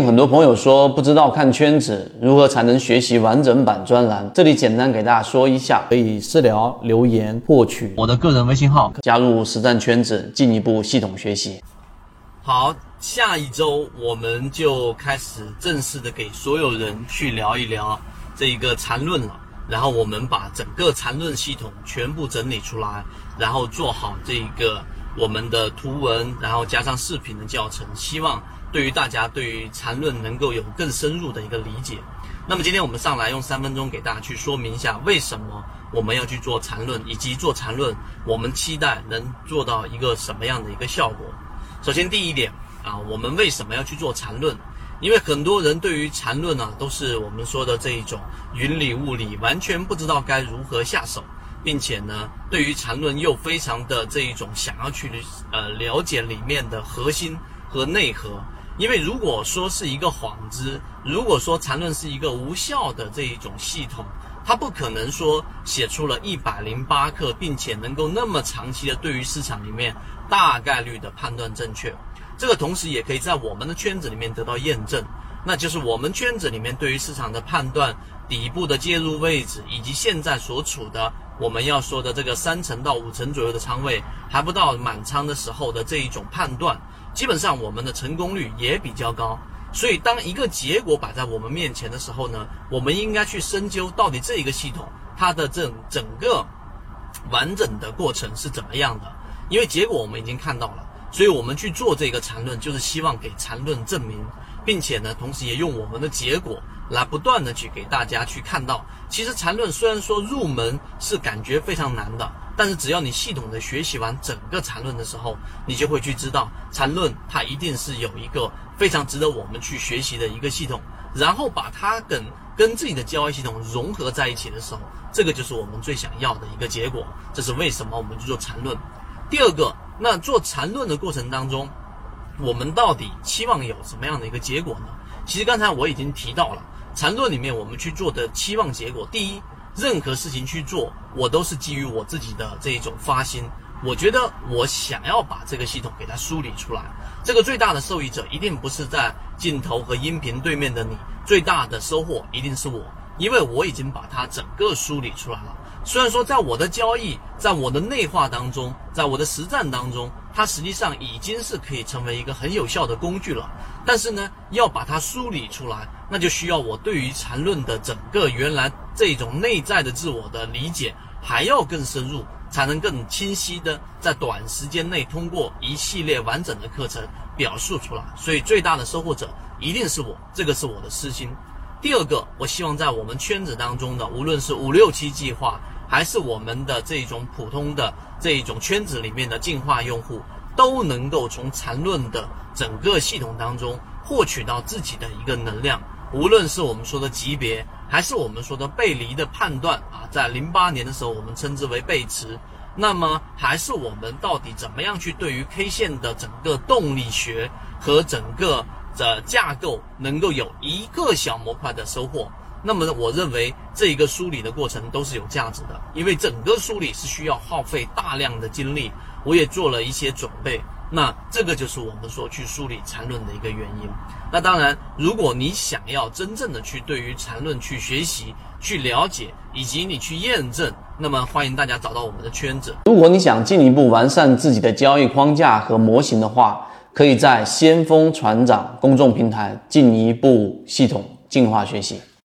很多朋友说不知道看圈子如何才能学习完整版专栏，这里简单给大家说一下，可以私聊留言获取我的个人微信号，加入实战圈子，进一步系统学习。好，下一周我们就开始正式的给所有人去聊一聊这一个缠论了，然后我们把整个缠论系统全部整理出来，然后做好这一个我们的图文，然后加上视频的教程，希望。对于大家对于缠论能够有更深入的一个理解，那么今天我们上来用三分钟给大家去说明一下为什么我们要去做缠论，以及做缠论我们期待能做到一个什么样的一个效果。首先第一点啊，我们为什么要去做缠论？因为很多人对于缠论呢都是我们说的这一种云里雾里，完全不知道该如何下手，并且呢对于缠论又非常的这一种想要去呃了解里面的核心和内核。因为如果说是一个幌子，如果说缠论是一个无效的这一种系统，它不可能说写出了一百零八课，并且能够那么长期的对于市场里面大概率的判断正确。这个同时也可以在我们的圈子里面得到验证，那就是我们圈子里面对于市场的判断、底部的介入位置，以及现在所处的我们要说的这个三成到五成左右的仓位，还不到满仓的时候的这一种判断。基本上我们的成功率也比较高，所以当一个结果摆在我们面前的时候呢，我们应该去深究到底这一个系统它的整整个完整的过程是怎么样的。因为结果我们已经看到了，所以我们去做这个缠论，就是希望给缠论证明，并且呢，同时也用我们的结果来不断的去给大家去看到，其实缠论虽然说入门是感觉非常难的。但是只要你系统的学习完整个缠论的时候，你就会去知道缠论它一定是有一个非常值得我们去学习的一个系统，然后把它跟跟自己的交易系统融合在一起的时候，这个就是我们最想要的一个结果。这是为什么我们去做缠论。第二个，那做缠论的过程当中，我们到底期望有什么样的一个结果呢？其实刚才我已经提到了，缠论里面我们去做的期望结果，第一。任何事情去做，我都是基于我自己的这一种发心。我觉得我想要把这个系统给它梳理出来，这个最大的受益者一定不是在镜头和音频对面的你，最大的收获一定是我，因为我已经把它整个梳理出来了。虽然说在我的交易，在我的内化当中，在我的实战当中，它实际上已经是可以成为一个很有效的工具了。但是呢，要把它梳理出来，那就需要我对于缠论的整个原来这种内在的自我的理解还要更深入，才能更清晰的在短时间内通过一系列完整的课程表述出来。所以最大的收获者一定是我，这个是我的私心。第二个，我希望在我们圈子当中的，无论是五六七计划。还是我们的这种普通的这一种圈子里面的进化用户，都能够从缠论的整个系统当中获取到自己的一个能量。无论是我们说的级别，还是我们说的背离的判断啊，在零八年的时候我们称之为背驰。那么还是我们到底怎么样去对于 K 线的整个动力学和整个的架构能够有一个小模块的收获？那么我认为这一个梳理的过程都是有价值的，因为整个梳理是需要耗费大量的精力，我也做了一些准备。那这个就是我们说去梳理缠论的一个原因。那当然，如果你想要真正的去对于缠论去学习、去了解，以及你去验证，那么欢迎大家找到我们的圈子。如果你想进一步完善自己的交易框架和模型的话，可以在先锋船长公众平台进一步系统进化学习。